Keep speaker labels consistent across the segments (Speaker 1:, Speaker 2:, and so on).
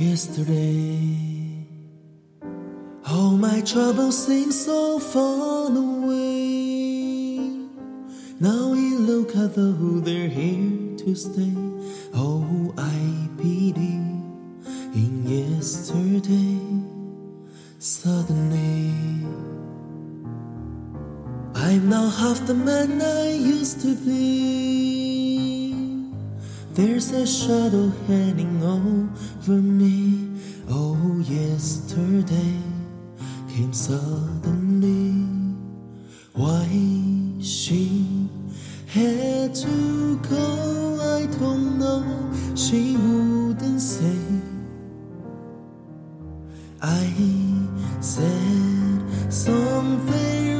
Speaker 1: yesterday. All my troubles seem so far away. Now we look as though they're here to stay. Oh, I pity in yesterday. Suddenly, I'm not half the man I used to be. There's a shadow hanging over me. Oh, yesterday came suddenly. Why she had to go, I don't know. She wouldn't say. I said something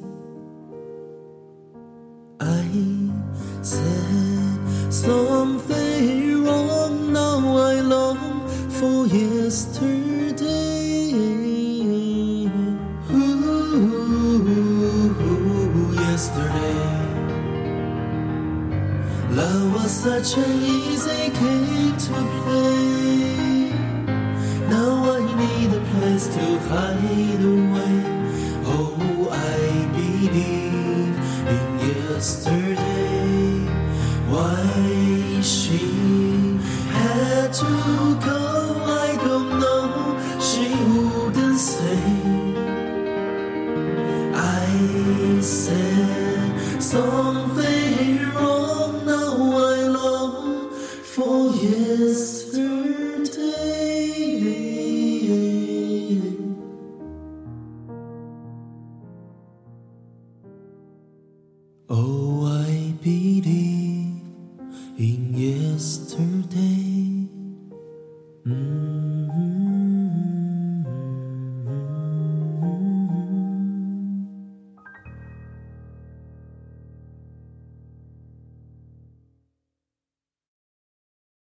Speaker 1: Something wrong. Now I long for yesterday. Ooh, yesterday. Love was such an easy game to play. Now I need a place to hide away. Oh, I believe in yesterday. She had to go, I don't know. She wouldn't say. I said something wrong. Now I long for yesterday. Oh,